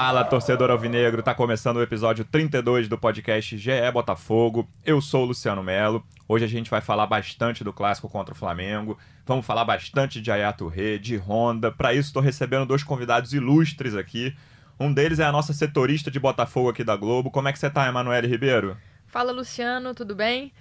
Fala, torcedor alvinegro, tá começando o episódio 32 do podcast GE Botafogo. Eu sou o Luciano Melo. Hoje a gente vai falar bastante do clássico contra o Flamengo. Vamos falar bastante de Ayato Rê, de Honda. Para isso, estou recebendo dois convidados ilustres aqui. Um deles é a nossa setorista de Botafogo aqui da Globo. Como é que você tá, Emanuele Ribeiro? Fala, Luciano, tudo bem?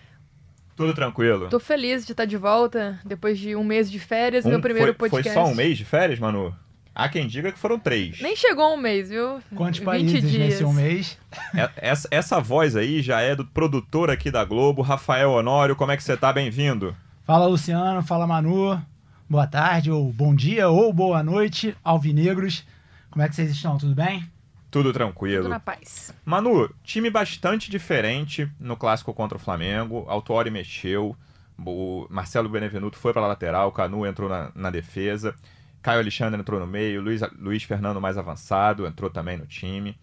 Tudo tranquilo. Tô feliz de estar de volta depois de um mês de férias, Um- meu primeiro foi, podcast. Foi só um mês de férias, Manu? Há quem diga que foram três. Nem chegou um mês, viu? Quantos 20 países dias. nesse um mês? É- Essa, essa voz aí já é do produtor aqui da Globo, Rafael Honório. Como é que você tá? Bem-vindo. Fala Luciano, fala Manu. Boa tarde, ou bom dia, ou boa noite, alvinegros. Como é que vocês estão? Tudo bem? Tudo Tudo tranquilo. na paz. Manu, time bastante diferente no clássico contra o Flamengo. Autori mexeu. O Marcelo Benevenuto foi para a lateral, o Canu entrou na, na defesa. Caio Alexandre entrou no meio, Luiz, Luiz Fernando mais avançado, entrou também no time.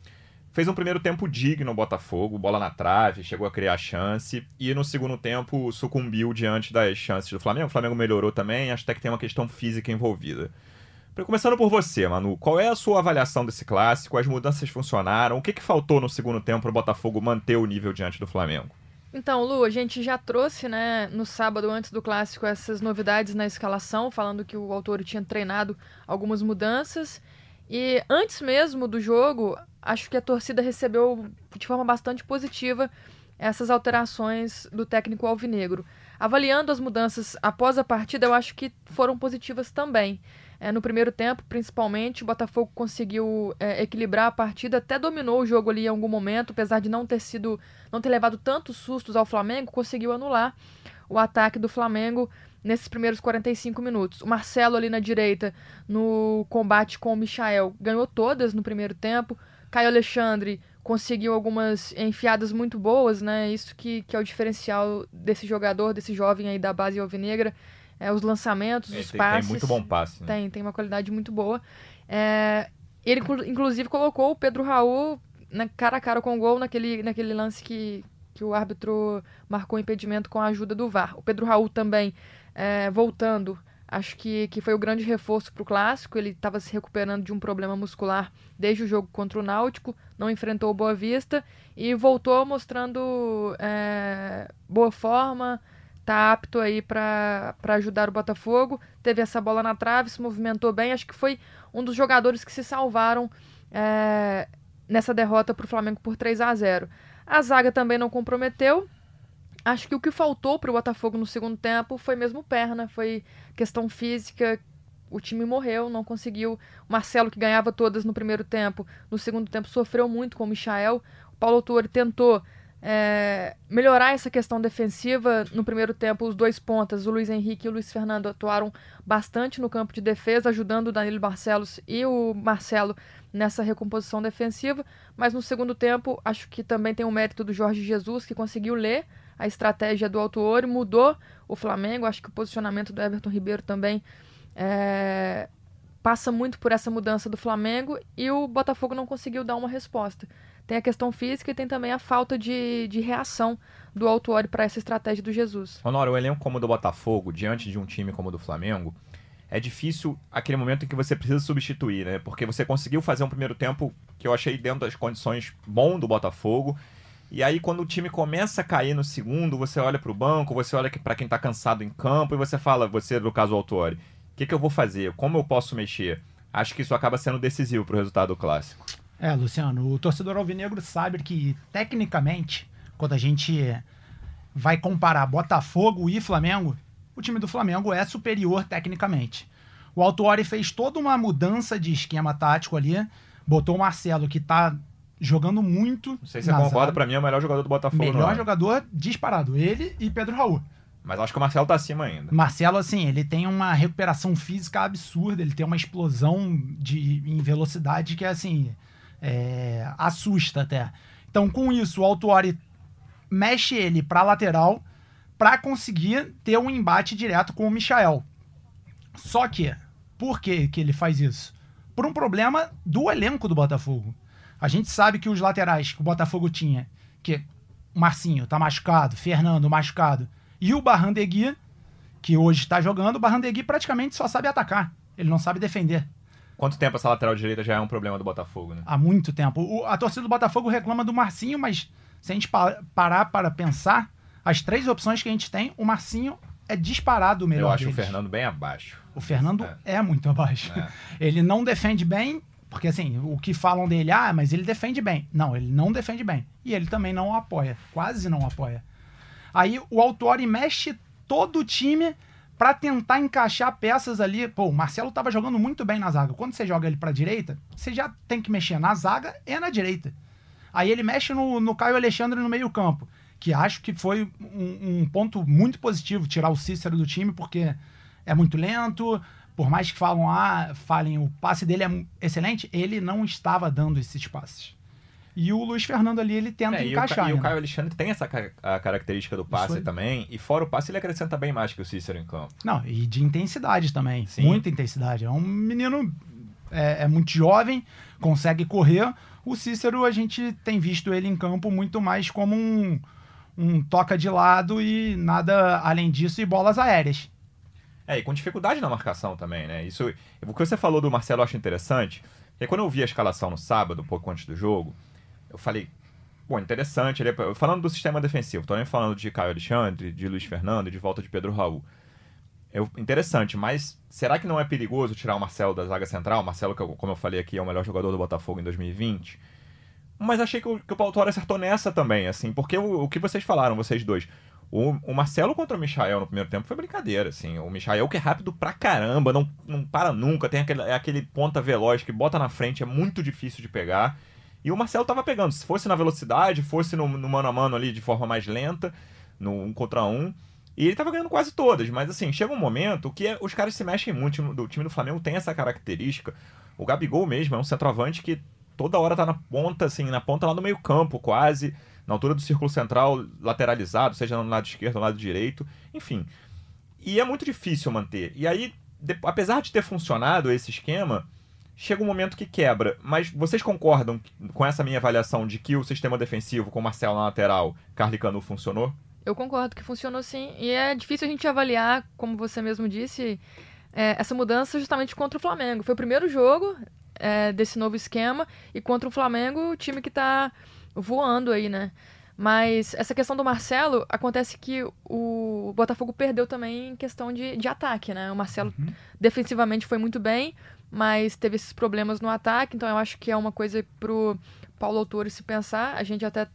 Fez um primeiro tempo digno o Botafogo, bola na trave, chegou a criar chance. E no segundo tempo sucumbiu diante das chances do Flamengo. O Flamengo melhorou também, acho até que tem uma questão física envolvida. Começando por você, Manu, qual é a sua avaliação desse clássico? As mudanças funcionaram? O que, que faltou no segundo tempo para o Botafogo manter o nível diante do Flamengo? Então, Lu, a gente já trouxe, né, no sábado antes do clássico, essas novidades na escalação, falando que o autor tinha treinado algumas mudanças. E antes mesmo do jogo, acho que a torcida recebeu de forma bastante positiva essas alterações do técnico alvinegro. Avaliando as mudanças após a partida, eu acho que foram positivas também. É, no primeiro tempo, principalmente, o Botafogo conseguiu é, equilibrar a partida, até dominou o jogo ali em algum momento, apesar de não ter sido, não ter levado tantos sustos ao Flamengo, conseguiu anular o ataque do Flamengo nesses primeiros 45 minutos. O Marcelo ali na direita, no combate com o Michael, ganhou todas no primeiro tempo. Caio Alexandre conseguiu algumas enfiadas muito boas, né? Isso que, que é o diferencial desse jogador, desse jovem aí da base alvinegra. É, os lançamentos, os tem, tem passes. muito bom passe. Né? Tem, tem uma qualidade muito boa. É, ele, inclu- inclusive, colocou o Pedro Raul na, cara a cara com o gol naquele, naquele lance que, que o árbitro marcou impedimento com a ajuda do VAR. O Pedro Raul também, é, voltando, acho que, que foi o grande reforço para o Clássico. Ele estava se recuperando de um problema muscular desde o jogo contra o Náutico, não enfrentou o Boa Vista e voltou mostrando é, boa forma, tá apto aí para ajudar o Botafogo. Teve essa bola na trave, se movimentou bem. Acho que foi um dos jogadores que se salvaram é, nessa derrota para o Flamengo por 3 a 0 A zaga também não comprometeu. Acho que o que faltou para o Botafogo no segundo tempo foi mesmo perna, foi questão física. O time morreu, não conseguiu. O Marcelo, que ganhava todas no primeiro tempo, no segundo tempo sofreu muito com o Michael. O Paulo Autori tentou é, melhorar essa questão defensiva. No primeiro tempo, os dois pontas, o Luiz Henrique e o Luiz Fernando, atuaram bastante no campo de defesa, ajudando o Danilo Barcelos e o Marcelo nessa recomposição defensiva. Mas no segundo tempo, acho que também tem o mérito do Jorge Jesus, que conseguiu ler a estratégia do Autuori, mudou o Flamengo. Acho que o posicionamento do Everton Ribeiro também é, passa muito por essa mudança do Flamengo e o Botafogo não conseguiu dar uma resposta. Tem a questão física e tem também a falta de, de reação do Autuori para essa estratégia do Jesus. Honório, o elenco como o do Botafogo, diante de um time como o do Flamengo, é difícil aquele momento em que você precisa substituir, né? Porque você conseguiu fazer um primeiro tempo que eu achei dentro das condições bom do Botafogo. E aí, quando o time começa a cair no segundo, você olha para o banco, você olha para quem está cansado em campo e você fala, você, no caso, o Autori, o que, que eu vou fazer? Como eu posso mexer? Acho que isso acaba sendo decisivo para o resultado do clássico. É, Luciano, o torcedor alvinegro sabe que, tecnicamente, quando a gente vai comparar Botafogo e Flamengo, o time do Flamengo é superior tecnicamente. O Autuori fez toda uma mudança de esquema tático ali, botou o Marcelo, que tá jogando muito. Não sei se você concorda, para mim é o melhor jogador do Botafogo. Melhor ano. jogador disparado, ele e Pedro Raul. Mas acho que o Marcelo tá acima ainda. Marcelo, assim, ele tem uma recuperação física absurda, ele tem uma explosão de, em velocidade que é assim. É, assusta até. Então, com isso, o Autuori mexe ele para lateral para conseguir ter um embate direto com o Michael. Só que, por que, que ele faz isso? Por um problema do elenco do Botafogo. A gente sabe que os laterais que o Botafogo tinha, que o Marcinho tá machucado, Fernando machucado, e o Barrandegui, que hoje está jogando, o Barrandegui praticamente só sabe atacar. Ele não sabe defender. Quanto tempo essa lateral direita já é um problema do Botafogo, né? Há muito tempo. O- a torcida do Botafogo reclama do Marcinho, mas se a gente pa- parar para pensar, as três opções que a gente tem, o Marcinho é disparado o melhor Eu acho o deles. Fernando bem abaixo. O Fernando É. é, muito abaixo. É. Ele não defende bem, porque assim, o que falam dele, ah, mas ele defende bem. Não, ele não defende bem. E ele também não apoia, quase não apoia. Aí o Autori mexe todo o time pra tentar encaixar peças ali. Pô, o Marcelo tava jogando muito bem na zaga. Quando você joga ele pra direita, você já tem que mexer na zaga e na direita. Aí ele mexe no, no Caio Alexandre no meio-campo, que acho que foi um, um ponto muito positivo tirar o Cícero do time, porque é muito lento. Por mais que falam, ah, falem, o passe dele é excelente, ele não estava dando esses passes. E o Luiz Fernando ali, ele tenta É, e, o, encaixar. Ca- e o ainda. Caio Alexandre tem essa ca- a característica do passe também. E fora o passe, ele acrescenta bem mais que o Cícero em campo. Não, e de intensidade também. Sim. Muita intensidade. É um menino é, é muito jovem, consegue correr. O Cícero, a gente tem visto ele em campo muito mais como um, um toca de lado e nada além disso e bolas aéreas. É, e com dificuldade na marcação também, né? Isso, o que você falou do Marcelo eu acho interessante, porque quando eu vi a escalação no sábado, um pouco antes do jogo, eu falei, pô, interessante, ele é- falando do sistema defensivo, tô nem falando de Caio Alexandre, de Luiz Fernando, de volta de Pedro Raul. Eu, interessante, mas será que não é perigoso tirar o Marcelo da zaga central? O Marcelo, que como eu falei aqui, é o melhor jogador do Botafogo em 2020. Mas achei que o, que o Paulo Torre acertou nessa também, assim, porque o, o que vocês falaram, vocês dois. O, o Marcelo contra o Michael no primeiro tempo foi brincadeira, assim. O Michael que é rápido pra caramba, não, não para nunca, tem aquele, é aquele ponta veloz que bota na frente, é muito difícil de pegar. E o Marcelo tava pegando, se fosse na velocidade, fosse no, no mano a mano ali de forma mais lenta, no um contra um. E ele tava ganhando quase todas, mas assim, chega um momento que é- os caras se mexem muito. O time do- Flamengo tem essa característica. O Gabigol mesmo é um centroavante que toda hora tá na ponta, assim, na ponta lá no meio campo, quase, na altura do círculo central, lateralizado, seja no lado esquerdo ou no lado direito, enfim. E é muito difícil manter. E aí, de- apesar de ter funcionado esse esquema, chega um momento que quebra. Mas vocês concordam com essa minha avaliação de que o sistema defensivo com o Marcelo na lateral, Carly Canu funcionou? Eu concordo que funcionou sim. E é difícil a gente avaliar, como você mesmo disse, é, essa mudança justamente contra o Flamengo. Foi o primeiro jogo é, desse novo esquema e contra o Flamengo, o time que tá voando aí, né? Mas essa questão do Marcelo, acontece que o Botafogo perdeu também em questão de, de ataque, né? O Marcelo defensivamente foi muito bem, mas teve esses problemas no ataque, então eu acho que é uma coisa pro Paulo Autori se pensar. A gente até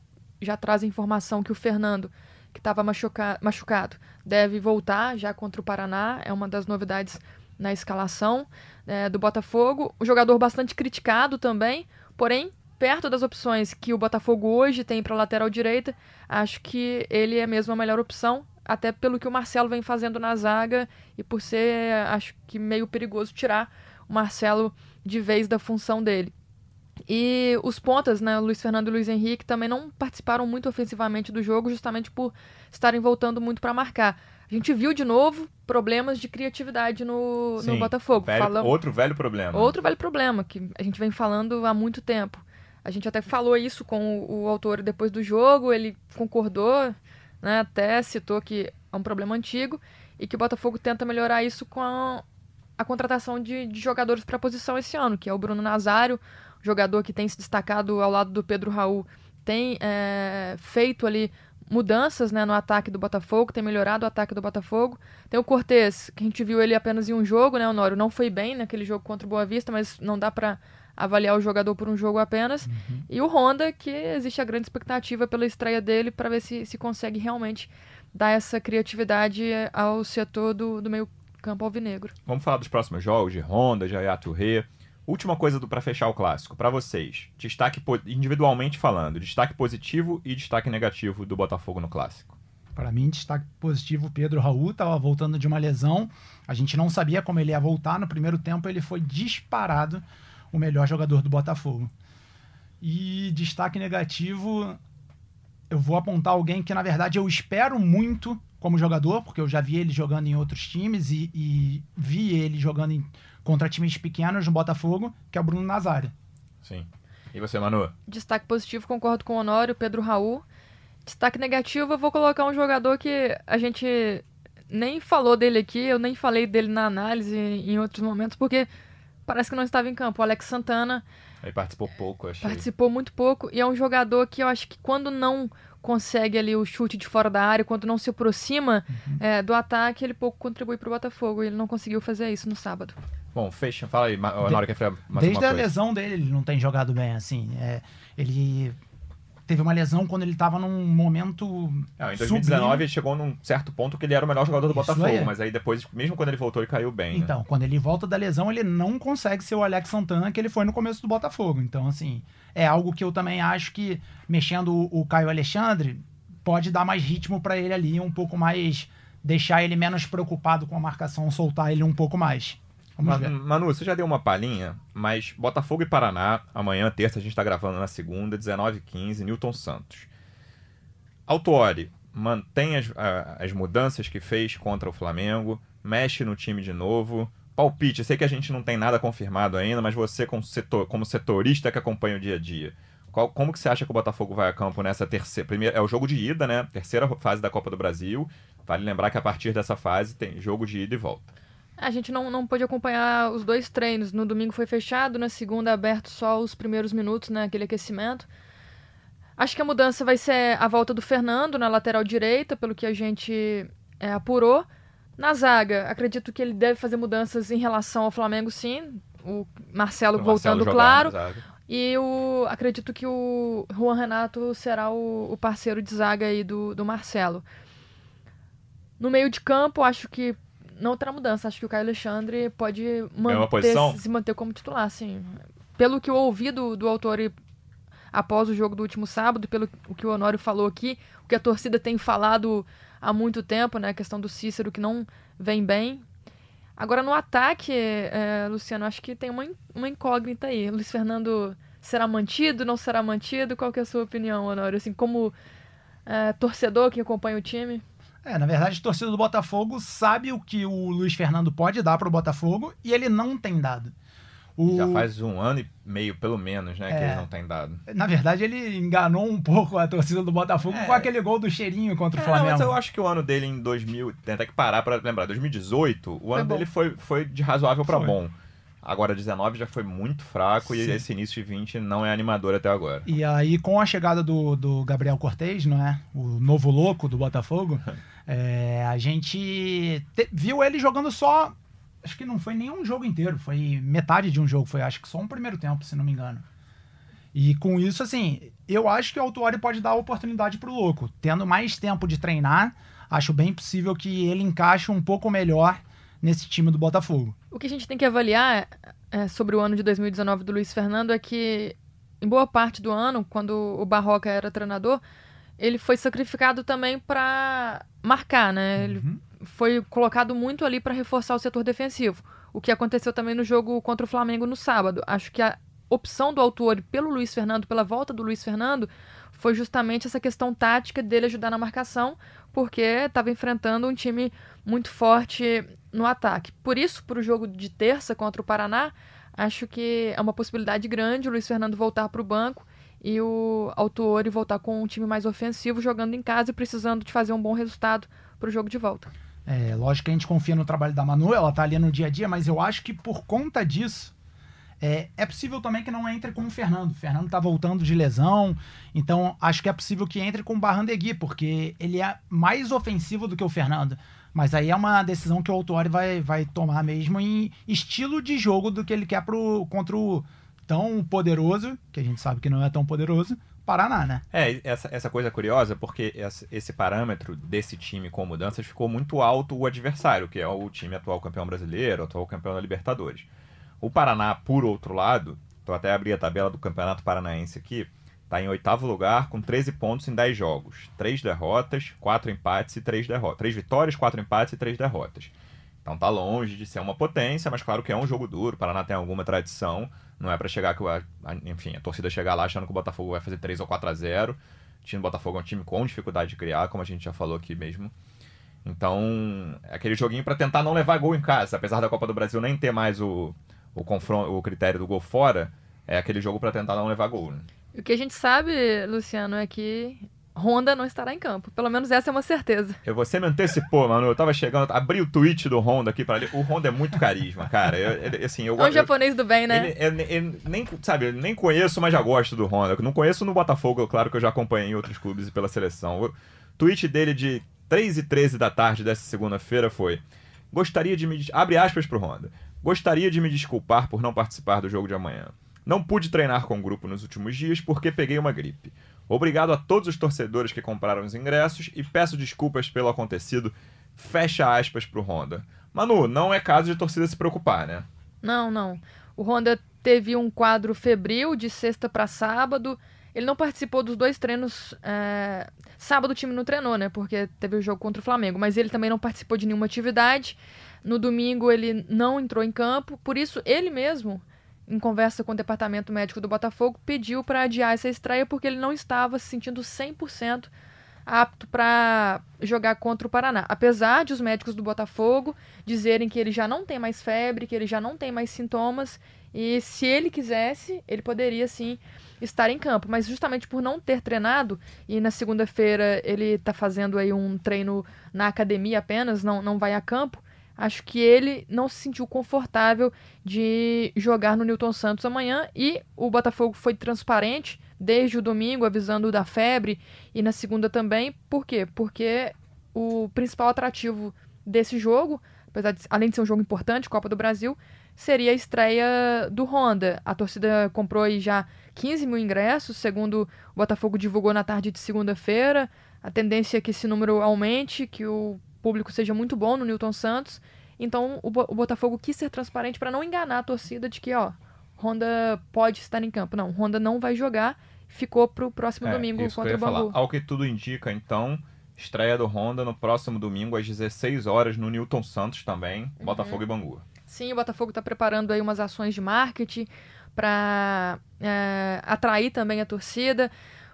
já traz a informação que o Fernando, que estava machuca machucado, deve voltar já contra o Paraná, é uma das novidades na escalação é, do Botafogo. O jogador bastante criticado também, porém, perto das opções que o Botafogo hoje tem para lateral direita, acho que ele é mesmo a melhor opção, até pelo que o Marcelo vem fazendo na zaga e por ser, acho que meio perigoso tirar o Marcelo de vez da função dele. E os pontas, né, Luiz Fernando e Luiz Henrique, também não participaram muito ofensivamente do jogo, justamente por estarem voltando muito para marcar. A gente viu de novo problemas de criatividade no, no Sim, Botafogo. Velho- Outro velho problema. Outro velho problema, que a gente vem falando há muito tempo. A gente até falou isso com o, o autor depois do jogo, ele concordou, né, até citou que é um problema antigo e que o Botafogo tenta melhorar isso com a, a contratação de, de jogadores para a posição esse ano, que é o Bruno Nazário, jogador que tem se destacado ao lado do Pedro Raul, tem é, feito ali mudanças né, no ataque do Botafogo, tem melhorado o ataque do Botafogo. Tem o Cortez, que a gente viu ele apenas em um jogo, né? O Nório não foi bem naquele jogo contra o Boa Vista, mas não dá para avaliar o jogador por um jogo apenas. E o Honda, que existe a grande expectativa pela estreia dele para ver se, se consegue realmente dar essa criatividade ao setor do, do meio campo alvinegro. Vamos falar dos próximos jogos, de Honda, de Yaya Touré. Última coisa do para fechar o clássico, para vocês, destaque individualmente falando, destaque positivo e destaque negativo do Botafogo no clássico. Para mim, destaque positivo, Pedro Raul estava voltando de uma lesão. A gente não sabia como ele ia voltar. No primeiro tempo, ele foi disparado o melhor jogador do Botafogo. E destaque negativo, eu vou apontar alguém que, na verdade, eu espero muito como jogador, porque eu já vi ele jogando em outros times e, e vi ele jogando em, contra times pequenos no Botafogo, que é o Bruno Nazário. Sim. E você, Manu? Destaque positivo, concordo com o Honório, Pedro Raul. Destaque negativo, eu vou colocar um jogador que a gente nem falou dele aqui, eu nem falei dele na análise em outros momentos, porque parece que não estava em campo. O Alex Santana. Ele participou pouco, achei. Participou muito pouco e é um jogador que eu acho que quando não consegue ali o chute de fora da área, quando não se aproxima uhum. é, do ataque, ele pouco contribui para o Botafogo. E ele não conseguiu fazer isso no sábado. Bom, fecha, fala aí, na hora que mais Desde a lesão dele, ele não tem jogado bem, assim. É, ele teve uma lesão quando ele estava num momento. Não, em 2019 sublime. ele chegou num certo ponto que ele era o melhor jogador do Isso Botafogo, é. mas aí depois, mesmo quando ele voltou, ele caiu bem. Né? Então, né? quando ele volta da lesão, ele não consegue ser o Alex Santana que ele foi no começo do Botafogo. Então, assim, é algo que eu também acho que, mexendo o Caio Alexandre, pode dar mais ritmo para ele ali, um pouco mais. deixar ele menos preocupado com a marcação, soltar ele um pouco mais. Manu, você já deu uma palhinha, mas Botafogo e Paraná, amanhã, terça, a gente está gravando na segunda, 19h15, Newton Santos. Autuori mantém as, as mudanças que fez contra o Flamengo, mexe no time de novo. Palpite, sei que a gente não tem nada confirmado ainda, mas você, como, setor, como setorista que acompanha o dia a dia, qual, como que você acha que o Botafogo vai a campo nessa terceira. Primeira, é o jogo de ida, né? Terceira fase da Copa do Brasil. Vale lembrar que a partir dessa fase tem jogo de ida e volta. A gente não, não pôde acompanhar os dois treinos. No domingo foi fechado, na segunda aberto só os primeiros minutos, né, aquele aquecimento. Acho que a mudança vai ser a volta do Fernando na lateral direita, pelo que a gente é, apurou. Na zaga, acredito que ele deve fazer mudanças em relação ao Flamengo, sim. O Marcelo o voltando, Marcelo claro. E o, acredito que o Juan Renato será o, o parceiro de zaga aí do, do Marcelo. No meio de campo, acho que não terá mudança. Acho que o Caio Alexandre pode manter, se manter como titular, assim. Pelo que eu ouvi do, do autor após o jogo do último sábado, pelo que o Honório falou aqui, o que a torcida tem falado há muito tempo, né? A questão do Cícero que não vem bem. Agora, no ataque, é, Luciano, acho que tem uma, uma incógnita aí. Luiz Fernando será mantido, não será mantido? Qual que é a sua opinião, Honório? Assim, como é, torcedor que acompanha o time? É, na verdade, a torcida do Botafogo sabe o que o Luiz Fernando pode dar para o Botafogo e ele não tem dado. O... Já faz um ano e meio, pelo menos, né, é, que ele não tem dado. Na verdade, ele enganou um pouco a torcida do Botafogo é. com aquele gol do cheirinho contra o é, Flamengo. Mas eu acho que o ano dele em 2000, tem até que parar para lembrar, 2018, o ano dele foi, foi de razoável para bom. Agora 19 já foi muito fraco Sim. e esse início de 20 não é animador até agora. E aí, com a chegada do, do Gabriel Cortez, não é? O novo louco do Botafogo, é, a gente te, viu ele jogando só. Acho que não foi nenhum jogo inteiro, foi metade de um jogo, foi acho que só um primeiro tempo, se não me engano. E com isso, assim, eu acho que o Autuori pode dar oportunidade pro louco. Tendo mais tempo de treinar, acho bem possível que ele encaixe um pouco melhor nesse time do Botafogo. O que a gente tem que avaliar é, sobre o ano de 2019 do Luiz Fernando é que, em boa parte do ano, quando o Barroca era treinador, ele foi sacrificado também para marcar, né? Ele uhum. foi colocado muito ali para reforçar o setor defensivo. O que aconteceu também no jogo contra o Flamengo no sábado. Acho que a opção do autor pelo Luiz Fernando, pela volta do Luiz Fernando, foi justamente essa questão tática dele ajudar na marcação, porque estava enfrentando um time muito forte no ataque. Por isso, para o jogo de terça contra o Paraná, acho que é uma possibilidade grande o Luiz Fernando voltar para o banco e o Autuori voltar com um time mais ofensivo, jogando em casa e precisando de fazer um bom resultado para o jogo de volta. É, lógico que a gente confia no trabalho da Manu, ela tá ali no dia a dia, mas eu acho que por conta disso, é, é possível também que não entre com o Fernando. O Fernando está voltando de lesão, então acho que é possível que entre com o Barrandegui, porque ele é mais ofensivo do que o Fernando. Mas aí é uma decisão que o Autori vai, vai tomar mesmo em estilo de jogo do que ele quer pro, contra o tão poderoso, que a gente sabe que não é tão poderoso, Paraná, né? É, essa, essa coisa curiosa, porque essa, esse parâmetro desse time com mudanças ficou muito alto o adversário, que é o time atual campeão brasileiro, atual campeão da Libertadores. O Paraná, por outro lado, estou até abrir a tabela do Campeonato Paranaense aqui, está em oitavo lugar com 13 pontos em 10 jogos. 3 derrotas, 4 empates e 3 derrotas. 3 vitórias, 4 empates e 3 derrotas. Então tá longe de ser uma potência, mas claro que é um jogo duro. O Paraná tem alguma tradição. Não é para chegar que, a, enfim, a torcida chegar lá achando que o Botafogo vai fazer 3 ou 4 a 0. O time do Botafogo é um time com dificuldade de criar, como a gente já falou aqui mesmo. Então, é aquele joguinho para tentar não levar gol em casa, apesar da Copa do Brasil nem ter mais o, o confronto, o critério do gol fora, é aquele jogo para tentar não levar gol. Né? O que a gente sabe, Luciano, é que Honda não estará em campo. Pelo menos essa é uma certeza. Eu, você me antecipou, mano. Eu tava chegando, abri o tweet do Honda aqui para ler. O Honda é muito carisma, cara. Eu, ele, assim, eu, é um japonês do bem, né? Ele, ele, ele, nem, sabe, eu nem conheço, mas já gosto do Honda. Eu não conheço no Botafogo, claro que eu já acompanhei em outros clubes e pela seleção. O tweet dele de 3 e 13 da tarde dessa segunda-feira foi: Gostaria de me. Abre aspas pro Honda. Gostaria de me desculpar por não participar do jogo de amanhã. Não pude treinar com o grupo nos últimos dias porque peguei uma gripe. Obrigado a todos os torcedores que compraram os ingressos e peço desculpas pelo acontecido. Fecha aspas pro Honda. Manu, não é caso de torcida se preocupar, né? Não, não. O Honda teve um quadro febril de sexta para sábado. Ele não participou dos dois treinos. É... Sábado o time não treinou, né? Porque teve o jogo contra o Flamengo. Mas ele também não participou de nenhuma atividade. No domingo ele não entrou em campo. Por isso, ele mesmo em conversa com o departamento médico do Botafogo, pediu para adiar essa estreia porque ele não estava se sentindo 100% apto para jogar contra o Paraná. Apesar de os médicos do Botafogo dizerem que ele já não tem mais febre, que ele já não tem mais sintomas e se ele quisesse, ele poderia sim estar em campo, mas justamente por não ter treinado e na segunda-feira ele está fazendo aí um treino na academia apenas, não, não vai a campo, acho que ele não se sentiu confortável de jogar no Newton Santos amanhã e o Botafogo foi transparente desde o domingo avisando da febre e na segunda também. Por quê? Porque o principal atrativo desse jogo, apesar de, além de ser um jogo importante, Copa do Brasil, seria a estreia do Honda. A torcida comprou aí já 15 mil ingressos, segundo o Botafogo divulgou na tarde de segunda-feira. A tendência é que esse número aumente, que o público seja muito bom no Newton Santos. Então o, o Botafogo quis ser transparente para não enganar a torcida de que, ó, Honda pode estar em campo. Não, Honda não vai jogar. Ficou pro próximo é, domingo contra o Bangu. Falar. Ao que tudo indica, então, estreia do Honda no próximo domingo às 16 horas no Newton Santos também, uhum. Botafogo e Bangu. Sim, o Botafogo está preparando aí umas ações de marketing para é, atrair também a torcida.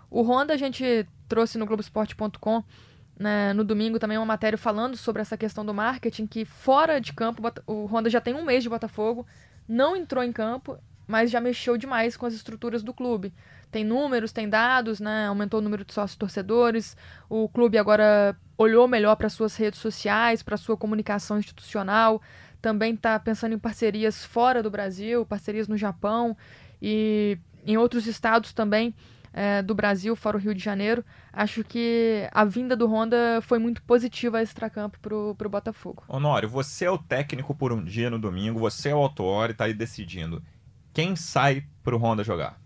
O Honda a gente trouxe no Globoesporte.com né, no domingo também uma matéria falando sobre essa questão do marketing, que fora de campo, o Honda já tem um mês de Botafogo, não entrou em campo, mas já mexeu demais com as estruturas do clube. Tem números, tem dados, né? Aumentou o número de sócios torcedores. O clube agora olhou melhor para suas redes sociais, para sua comunicação institucional. Também está pensando em parcerias fora do Brasil, parcerias no Japão e em outros estados também é, do Brasil, fora o Rio de Janeiro. Acho que a vinda do Honda foi muito positiva a extracampo pro, pro Botafogo. Honório, você é o técnico por um dia no domingo, você é o autor e tá aí decidindo. Quem sai pro Honda jogar?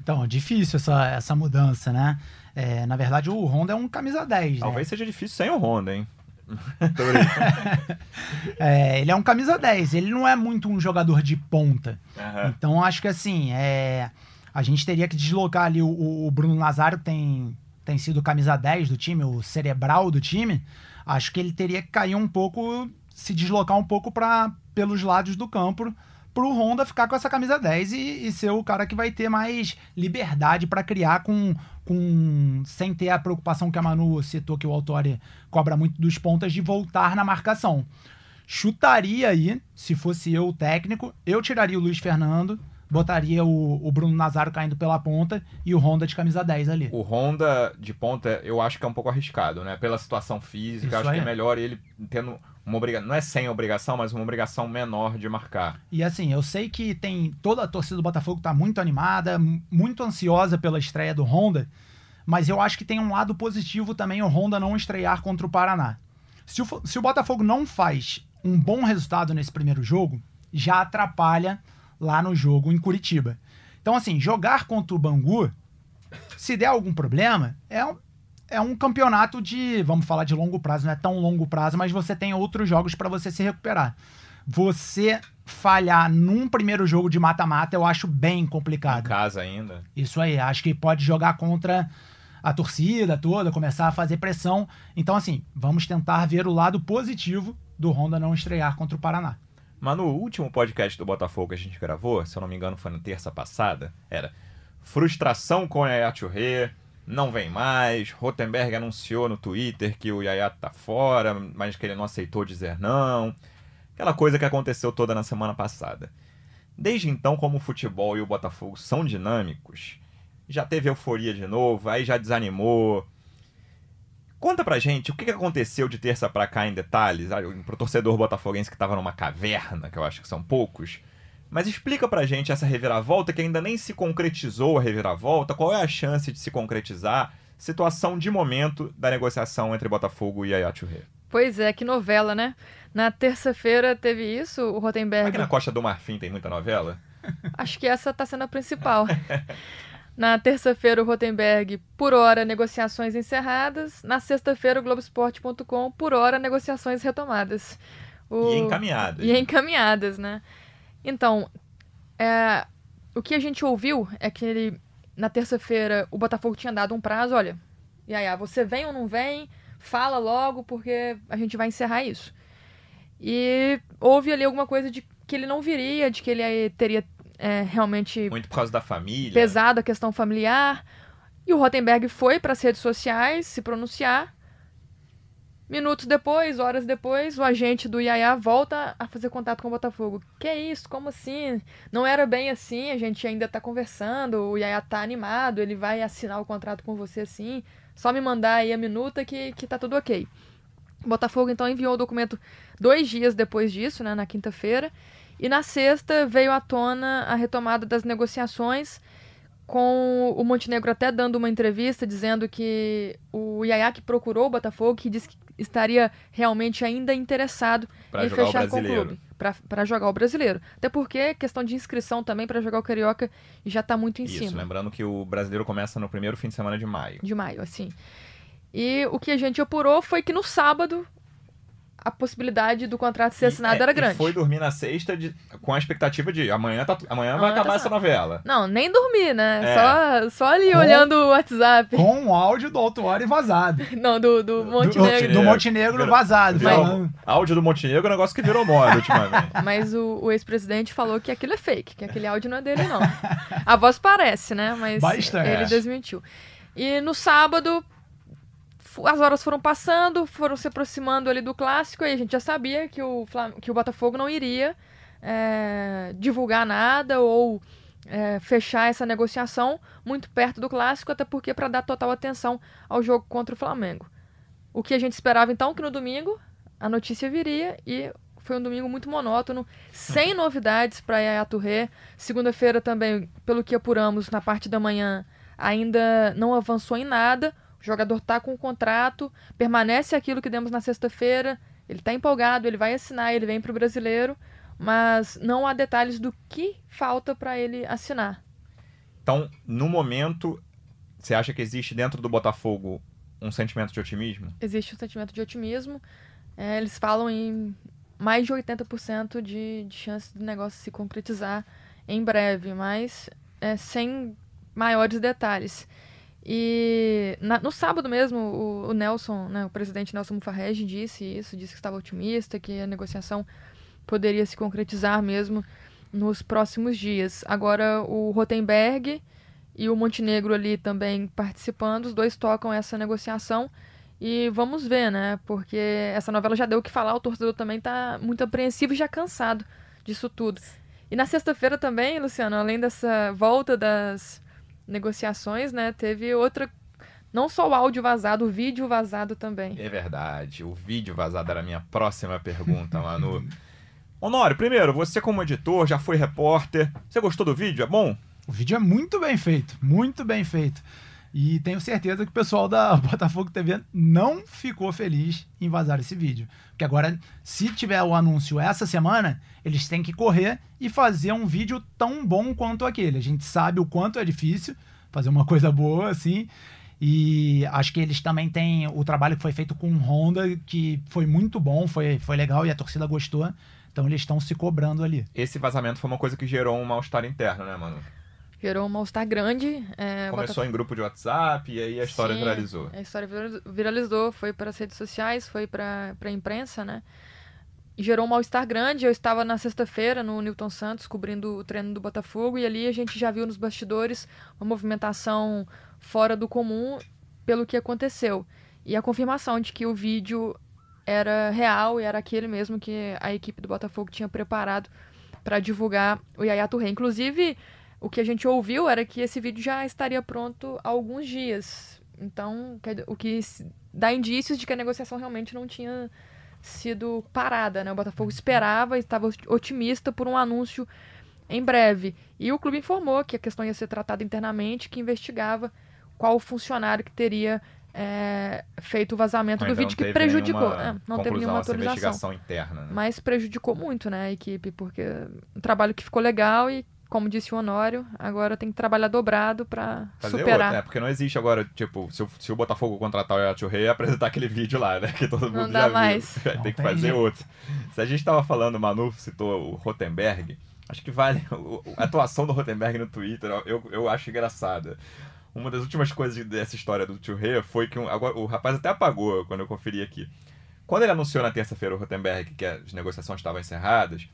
Então, difícil essa, essa mudança, né? É, na verdade, o Honda é um camisa 10. Né? Talvez né? seja difícil sem o Honda, hein? é, ele é um camisa 10, ele não é muito um jogador de ponta. Uhum. Então, acho que assim, é a gente teria que deslocar ali o, o Bruno Nazário, tem, tem sido camisa 10 do time, o cerebral do time. Acho que ele teria que cair um pouco, se deslocar um pouco para pelos lados do campo para o Honda ficar com essa camisa 10 e, e, ser o cara que vai ter mais liberdade para criar com, com sem ter a preocupação que a Manu citou que o Autori cobra muito dos pontas de voltar na marcação. Chutaria aí, se fosse eu o técnico, eu tiraria o Luiz Fernando, botaria o, o Bruno Nazário caindo pela ponta e o Honda de camisa 10 ali. O Honda de ponta eu acho que é um pouco arriscado, né? Pela situação física, Isso acho aí. que é melhor ele tendo uma obrigação, não é sem obrigação, mas uma obrigação menor de marcar. E assim, eu sei que tem toda a torcida do Botafogo tá muito animada, muito ansiosa pela estreia do Honda, mas eu acho que tem um lado positivo também o Honda não estrear contra o Paraná. Se o, se o Botafogo não faz um bom resultado nesse primeiro jogo, já atrapalha lá no jogo em Curitiba. Então, assim, jogar contra o Bangu, se der algum problema, é um, é um campeonato de, vamos falar de longo prazo, não é tão longo prazo, mas você tem outros jogos para você se recuperar. Você falhar num primeiro jogo de mata-mata, eu acho bem complicado. Em casa ainda. Isso aí, acho que pode jogar contra a torcida toda, começar a fazer pressão. Então, assim, vamos tentar ver o lado positivo do Honda não estrear contra o Paraná. Mas no último podcast do Botafogo que a gente gravou, se eu não me engano foi na terça passada, era frustração com o Yaya Churré, não vem mais, Rotenberg anunciou no Twitter que o Yaya tá fora, mas que ele não aceitou dizer não. Aquela coisa que aconteceu toda na semana passada. Desde então, como o futebol e o Botafogo são dinâmicos, já teve euforia de novo, aí já desanimou. Conta pra gente o que aconteceu de terça pra cá em detalhes, ah, pro torcedor botafoguense que tava numa caverna, que eu acho que são poucos. Mas explica pra gente essa reviravolta que ainda nem se concretizou a reviravolta, qual é a chance de se concretizar, situação de momento da negociação entre Botafogo e Ayatollah. Pois é, que novela, né? Na terça-feira teve isso, o Rotenberg. Aqui na Costa do Marfim tem muita novela? Acho que essa tá sendo a principal. Na terça-feira, o Rotenberg, por hora, negociações encerradas. Na sexta-feira, o Globoesporte.com, por hora, negociações retomadas. O... E encaminhadas. E encaminhadas, né? Então, é... o que a gente ouviu é que ele, na terça-feira o Botafogo tinha dado um prazo, olha, e aí, você vem ou não vem? Fala logo, porque a gente vai encerrar isso. E houve ali alguma coisa de que ele não viria, de que ele teria é, realmente. Muito por causa da família. Pesada a questão familiar. E o Rottenberg foi para as redes sociais se pronunciar. Minutos depois, horas depois, o agente do Yaya volta a fazer contato com o Botafogo. Que é isso? Como assim? Não era bem assim, a gente ainda tá conversando, o Yaya tá animado, ele vai assinar o contrato com você assim. Só me mandar aí a minuta que, que tá tudo ok. O Botafogo então enviou o documento dois dias depois disso, né, na quinta-feira. E na sexta veio à tona a retomada das negociações, com o Montenegro até dando uma entrevista dizendo que o Yaya que procurou o Botafogo, que disse que estaria realmente ainda interessado pra em fechar com o clube. Para jogar o brasileiro. Até porque questão de inscrição também para jogar o Carioca já está muito em Isso, cima. lembrando que o brasileiro começa no primeiro fim de semana de maio. De maio, assim. E o que a gente apurou foi que no sábado a possibilidade do contrato ser assinado e, era grande. foi dormir na sexta de, com a expectativa de amanhã, tá, amanhã vai acabar tá essa novela. Não, nem dormir, né? É. Só, só ali com, olhando o WhatsApp. Com o áudio do Autuori vazado. Não, do, do Montenegro. Do, do Montenegro virou, vazado. Virou, áudio do Montenegro é um negócio que virou moda ultimamente. Mas o, o ex-presidente falou que aquilo é fake, que aquele áudio não é dele, não. A voz parece, né? Mas Bastante. ele desmentiu. E no sábado, as horas foram passando, foram se aproximando ali do clássico, e a gente já sabia que o, que o Botafogo não iria é, divulgar nada ou é, fechar essa negociação muito perto do clássico, até porque para dar total atenção ao jogo contra o Flamengo. O que a gente esperava então que no domingo a notícia viria e foi um domingo muito monótono, sem novidades para Yaya Touré. Segunda-feira também, pelo que apuramos na parte da manhã, ainda não avançou em nada. O jogador tá com o contrato, permanece aquilo que demos na sexta-feira, ele tá empolgado, ele vai assinar, ele vem para o brasileiro, mas não há detalhes do que falta para ele assinar. Então, no momento, você acha que existe dentro do Botafogo um sentimento de otimismo? Existe um sentimento de otimismo. É, eles falam em mais de 80% de, de chance do negócio se concretizar em breve, mas é, sem maiores detalhes. E na, no sábado mesmo, o, o, Nelson, né, o presidente Nelson Mufarrege disse isso, disse que estava otimista, que a negociação poderia se concretizar mesmo nos próximos dias. Agora o Rotenberg e o Montenegro ali também participando, os dois tocam essa negociação e vamos ver, né? Porque essa novela já deu o que falar, o torcedor também está muito apreensivo e já cansado disso tudo. E na sexta-feira também, Luciano, além dessa volta das negociações, né? Teve outra. Não só o áudio vazado, o vídeo vazado também. É verdade. O vídeo vazado era a minha próxima pergunta, Manu. Honório, primeiro, você como editor, já foi repórter. Você gostou do vídeo? É bom? O vídeo é muito bem feito, muito bem feito. E tenho certeza que o pessoal da Botafogo TV não ficou feliz em vazar esse vídeo. Porque agora, se tiver o anúncio essa semana, eles têm que correr e fazer um vídeo tão bom quanto aquele. A gente sabe o quanto é difícil fazer uma coisa boa assim. E acho que eles também têm o trabalho que foi feito com Honda, que foi muito bom, foi, foi legal e a torcida gostou. Então eles estão se cobrando ali. Esse vazamento foi uma coisa que gerou um mal-estar interno, né, mano? Gerou um mal-estar grande. É, Começou em grupo de WhatsApp e aí a história Sim, viralizou. A história viraliz- viralizou, foi para as redes sociais, foi para a imprensa, né? Gerou um mal-estar grande. Eu estava na sexta-feira no Newton Santos, cobrindo o treino do Botafogo, e ali a gente já viu nos bastidores uma movimentação fora do comum pelo que aconteceu. E a confirmação de que o vídeo era real e era aquele mesmo que a equipe do Botafogo tinha preparado para divulgar o Yaya Touré. Inclusive, o que a gente ouviu era que esse vídeo já estaria pronto há alguns dias. Então, o que dá indícios de que a negociação realmente não tinha sido parada, né? O Botafogo esperava e estava ot- otimista por um anúncio em breve. E o clube informou que a questão ia ser tratada internamente, que investigava qual funcionário que teria é, feito o vazamento Ainda do vídeo que prejudicou. nenhuma é, não teve nenhuma atualização. investigação interna. Né? Mas prejudicou muito, né, a equipe, porque um trabalho que ficou legal e, como disse o Honório, agora tem que trabalhar dobrado para Fazer superar. outra, é, porque não existe agora, tipo, se o, se o Botafogo contratar o Yacho Rei, apresentar aquele vídeo lá, né? Que todo mundo Não já dá viu. mais. Vai Não ter que tem fazer jeito. outro. Se a gente tava falando, o Manu citou o Rotenberg, acho que vale. A atuação do Rotenberg no Twitter, eu, eu acho engraçada. Uma das últimas coisas dessa história do Tio Rei foi que um- agora, o rapaz até apagou quando eu conferi aqui. Quando ele anunciou na terça-feira o Rotenberg que as negociações estavam encerradas,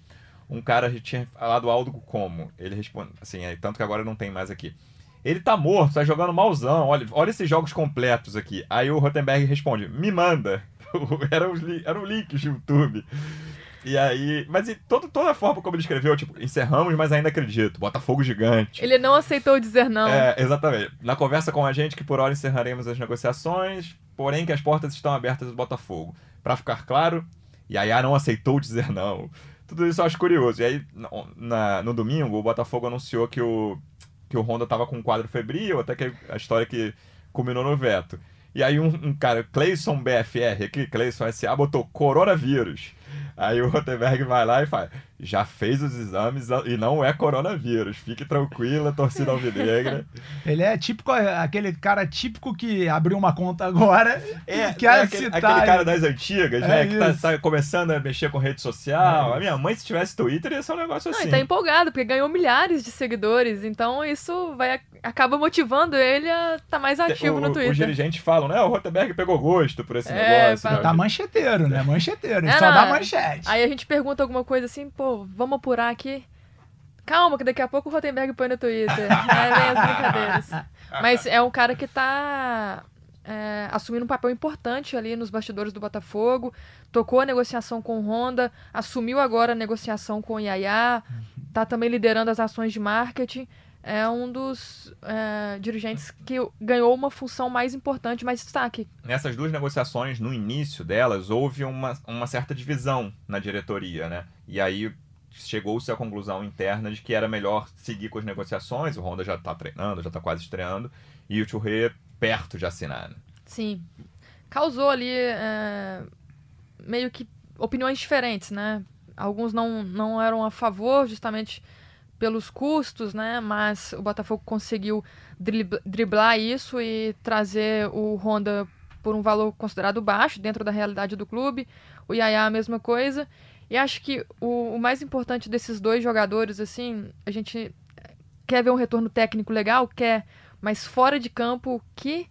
um cara tinha falado algo como. Ele responde, assim, é, tanto que agora não tem mais aqui. Ele tá morto, tá jogando malzão, olha, olha esses jogos completos aqui. Aí o Rotenberg responde, me manda. Era os li- Eram links do YouTube. E aí. Mas e todo, toda a forma como ele escreveu, tipo, encerramos, mas ainda acredito. Botafogo gigante. Ele não aceitou dizer não. É, exatamente. Na conversa com a gente que por hora encerraremos as negociações, porém que as portas estão abertas do Botafogo. Pra ficar claro, Yaya não aceitou dizer não. Tudo isso eu acho curioso. E aí, na- no domingo, o Botafogo anunciou que o, que o Honda tava com um quadro febril, até que a história que culminou no veto. E aí um, um cara, Cleison BFR aqui, Cleison SA, botou coronavírus. Aí o Rotenberg vai lá e fala, já fez os exames e não é coronavírus. Fique tranquila, torcida alvinegra. Ele é típico, aquele cara típico que abriu uma conta agora É, e quer é aquele, citar. aquele cara das antigas, É né? Que tá, isso. tá começando a mexer com rede social. É a minha mãe, se tivesse Twitter, ia ser um negócio Não, assim. e tá empolgado, porque ganhou milhares de seguidores. Então isso vai acaba motivando ele a estar mais ativo o, no Os Twitter. dirigentes falam, né? O Rotenberg pegou gosto por esse É, negócio. fala- né? Tá mancheteiro, né? Mancheteiro. Ele É, só não, dá é. manchete. Aí a gente pergunta alguma coisa assim, pô, vamos apurar aqui. Calma, que daqui a pouco o Rotenberg põe no Twitter. Aí vem as brincadeiras. Mas é um cara que tá é, assumindo um papel importante ali nos bastidores do Botafogo. Tocou a negociação com o Honda, assumiu agora a negociação com o Yaya, tá também liderando as ações de marketing. É um dos é, dirigentes que ganhou uma função mais importante, mais destaque. Nessas duas negociações, no início delas, houve uma, uma certa divisão na diretoria, né? E aí chegou-se à conclusão interna de que era melhor seguir com as negociações. O Honda já tá treinando, já tá quase estreando. E o Churré perto de assinar. né? Sim. Causou ali é, meio que opiniões diferentes, né? Alguns não, não eram a favor, justamente pelos custos, né? Mas o Botafogo conseguiu drib- driblar isso e trazer o Honda por um valor considerado baixo dentro da realidade do clube. O Yaya a mesma coisa. E acho que o, o mais importante desses dois jogadores, assim, a gente quer ver um retorno técnico legal, quer, mas fora de campo, que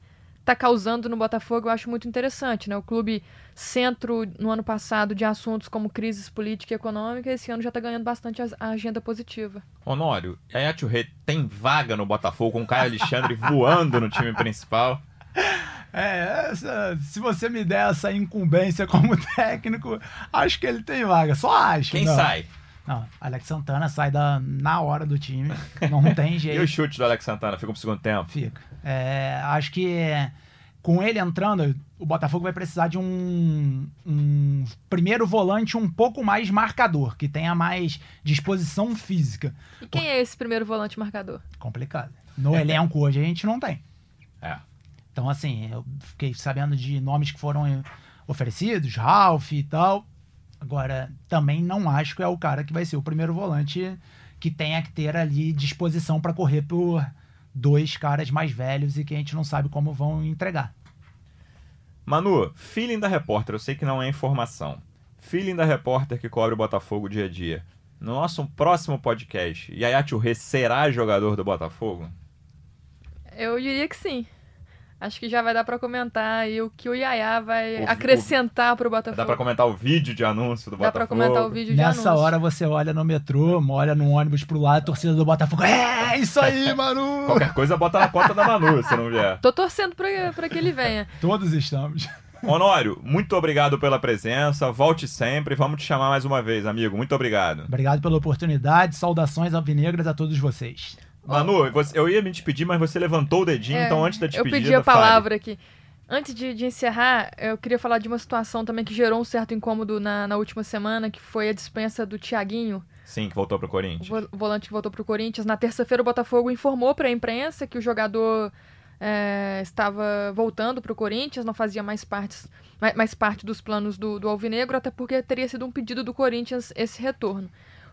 tá causando no Botafogo eu acho muito interessante, né? O clube centro no ano passado de assuntos como crises política e econômica, esse ano já tá ganhando bastante a a agenda positiva. Honório, Yaya Churré tem vaga no Botafogo com o Caio Alexandre voando no time principal? É, essa- se você me der essa incumbência como técnico, acho que ele tem vaga. Só acho. Quem não. sai? Não, Alex Santana sai da, na hora do time. Não tem E jeito. os chutes do Alex Santana ficam pro segundo tempo? Fica. É, acho que com ele entrando, o Botafogo vai precisar de um, um primeiro volante um pouco mais marcador, que tenha mais disposição física. E quem é esse primeiro volante marcador? Complicado. No elenco hoje a gente não tem. É. Então, assim, eu fiquei sabendo de nomes que foram oferecidos, Ralph e tal. Agora, também não acho que é o cara que vai ser o primeiro volante que tenha que ter ali disposição para correr por dois caras mais velhos e que a gente não sabe como vão entregar. Manu, feeling da repórter, eu sei que não é informação. Feeling da repórter que cobre o Botafogo dia a dia. no nosso próximo podcast, Yaya Touré será jogador do Botafogo? Eu diria que sim. Acho que já vai dar pra comentar aí o que o Yaya vai O- acrescentar pro Botafogo. Dá pra comentar o vídeo de anúncio do Dá pra Botafogo? comentar o vídeo de Nessa anúncio. hora você olha no metrô, olha no ônibus pro lado, a torcida do Botafogo. É, isso aí, Manu! Qualquer coisa, bota na conta da Manu, se não vier. Tô torcendo pra, pra que ele venha. Todos estamos. Honório, muito obrigado pela presença. Volte sempre. Vamos te chamar mais uma vez, amigo. Muito obrigado. Obrigado pela oportunidade, saudações alvinegras a todos vocês. Manu, você- eu ia me despedir, mas você levantou o dedinho, É, então antes da Eu despedida. pedi a fale. palavra aqui. Antes de, de encerrar, eu queria falar de uma situação também que gerou um certo incômodo na, na última semana, que foi a dispensa do Thiaguinho, Sim, que voltou pro o Corinthians. vo- volante que voltou pro Corinthians. Na terça-feira, o Botafogo informou para a imprensa que o jogador é, estava voltando pro Corinthians, não fazia mais, partes, mais, mais parte dos planos do, do Alvinegro, até porque teria sido um pedido do Corinthians esse retorno.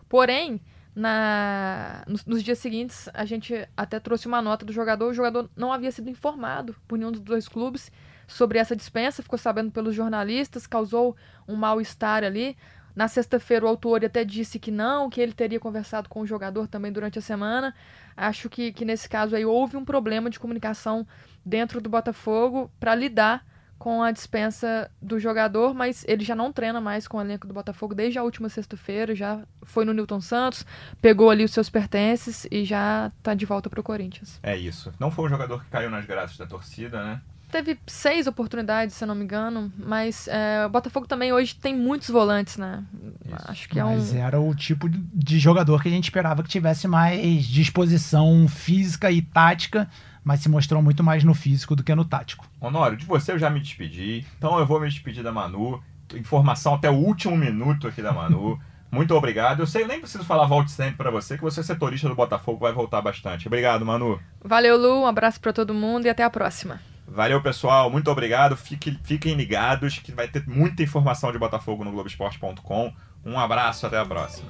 Porém, na, nos, nos dias seguintes, a gente até trouxe uma nota do jogador. O jogador não havia sido informado por nenhum dos dois clubes sobre essa dispensa, ficou sabendo pelos jornalistas, causou um mal-estar ali. Na sexta-feira, o autor até disse que não, que ele teria conversado com o jogador também durante a semana. Acho que, que nesse caso aí houve um problema de comunicação dentro do Botafogo para lidar com a dispensa do jogador, mas ele já não treina mais com o elenco do Botafogo desde a última sexta-feira, já foi no Newton Santos, pegou ali os seus pertences e já tá de volta pro Corinthians. É isso. Não foi um jogador que caiu nas graças da torcida, né? Teve seis oportunidades, se eu não me engano, mas é, o Botafogo também hoje tem muitos volantes, né? Isso. Acho que é um. Mas era o tipo de jogador que a gente esperava que tivesse mais disposição física e tática, mas se mostrou muito mais no físico do que no tático. Honório, de você eu já me despedi, então eu vou me despedir da Manu. Informação até o último minuto aqui da Manu. Muito obrigado. Eu sei, eu nem preciso falar volte sempre pra você, que você é setorista do Botafogo, vai voltar bastante. Obrigado, Manu. Valeu, Lu, um abraço pra todo mundo e até a próxima. Valeu, pessoal. Muito obrigado. Fique- fiquem ligados que vai ter muita informação de Botafogo no Globoesporte.com. Um abraço, até a próxima.